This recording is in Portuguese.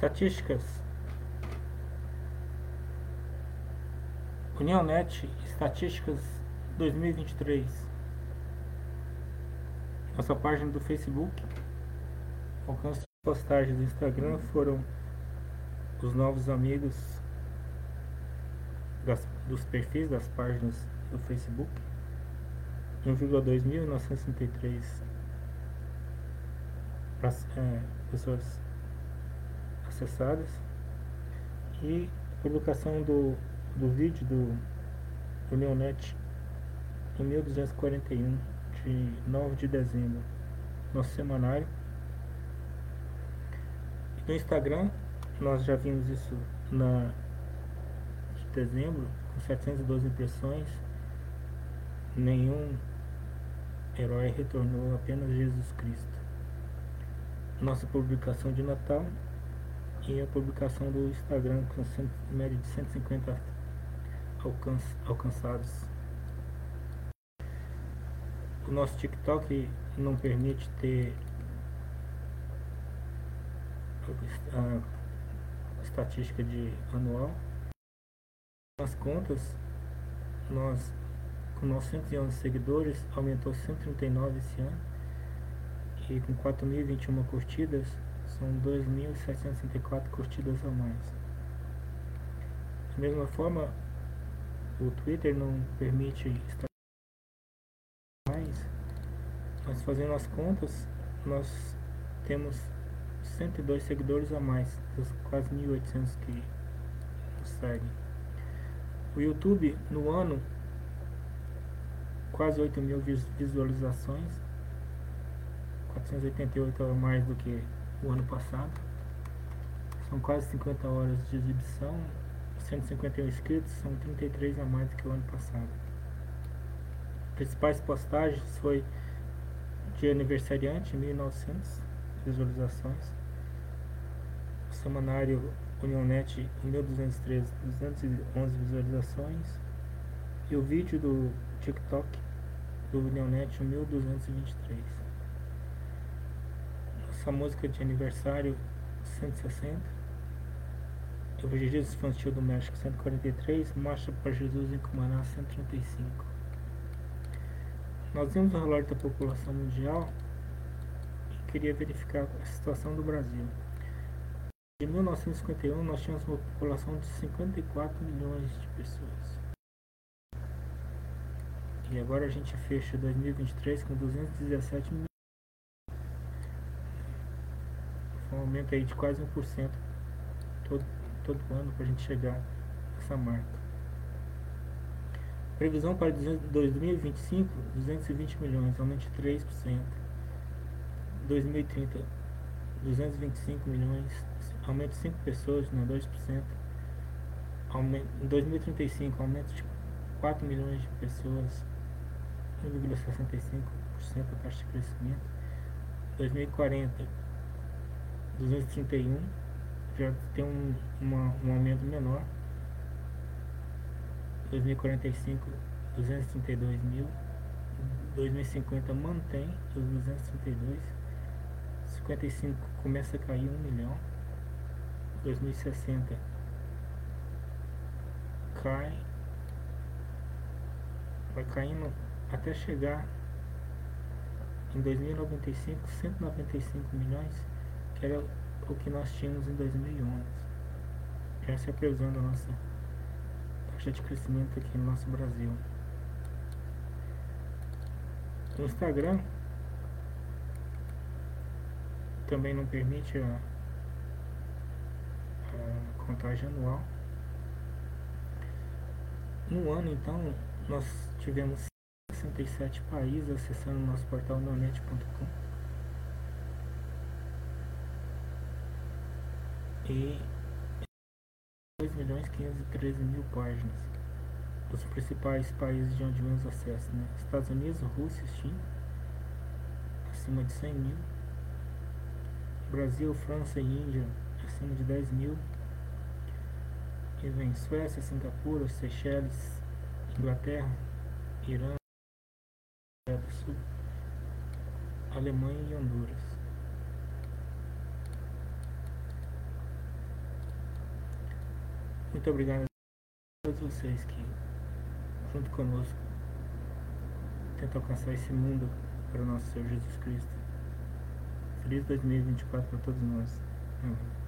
Estatísticas. Unionet Estatísticas 2023. Nossa página do Facebook. Alcance de postagens do Instagram foram os novos amigos das, dos perfis das páginas do Facebook. 1,2.963 é, pessoas e publicação do, do vídeo do, do em 1241 de 9 de dezembro nosso semanário. E no Instagram nós já vimos isso na de dezembro com 712 impressões. Nenhum herói retornou apenas Jesus Cristo. Nossa publicação de Natal e a publicação do Instagram com média de 150 alcance, alcançados. O nosso TikTok não permite ter a estatística de anual. Nas contas, nós com 911 seguidores aumentou 139 esse ano e com 4.021 curtidas são 2.764 curtidas a mais. Da mesma forma, o Twitter não permite estar mais, mas fazendo as contas, nós temos 102 seguidores a mais, dos quase 1.800 que nos seguem. O YouTube, no ano, quase 8 mil visualizações, 488 a mais do que o ano passado. São quase 50 horas de exibição, 151 inscritos, são 33 a mais do que o ano passado. Principais postagens foi de aniversariante, 1900 visualizações. O semanário Unionet, 1213, 211 visualizações. E o vídeo do TikTok do Unionet, 1223 essa música de aniversário 160. Evangelismo Infantil do México 143. Marcha para Jesus em Cumaná 135. Nós vimos o relógio da população mundial e queria verificar a situação do Brasil. Em 1951 nós tínhamos uma população de 54 milhões de pessoas. E agora a gente fecha 2023 com 217 milhões. um aumento aí de quase 1% todo, todo ano para a gente chegar nessa marca. Previsão para 2025, 220 milhões, aumento de 3%. 2030, 225 milhões, aumento de 5 pessoas, né, 2%. Aumento, em 2035, aumento de 4 milhões de pessoas, 1,65% a taxa de crescimento. 2040, 231 já tem um, uma, um aumento menor. 2045 232 mil. 2050 mantém os 232 55 começa a cair 1 milhão. 2060 cai vai caindo até chegar em 2095 195 milhões era o que nós tínhamos em 2011. Essa é a previsão da nossa taxa de crescimento aqui no nosso Brasil. O Instagram também não permite a, a contagem anual. No ano, então, nós tivemos 67 países acessando o nosso portal nonet.com. e 2 milhões 513 mil páginas. Os principais países de onde menos acesso, né? Estados Unidos, Rússia, China, acima de 100 mil. Brasil, França e Índia, acima de 10 mil. E vem Suécia, Singapura, Seychelles, Inglaterra, Irã, Coreia do Sul, Alemanha e Honduras. Muito obrigado a todos vocês que, junto conosco, tentam alcançar esse mundo para o nosso Senhor Jesus Cristo. Feliz 2024 para todos nós. Amém.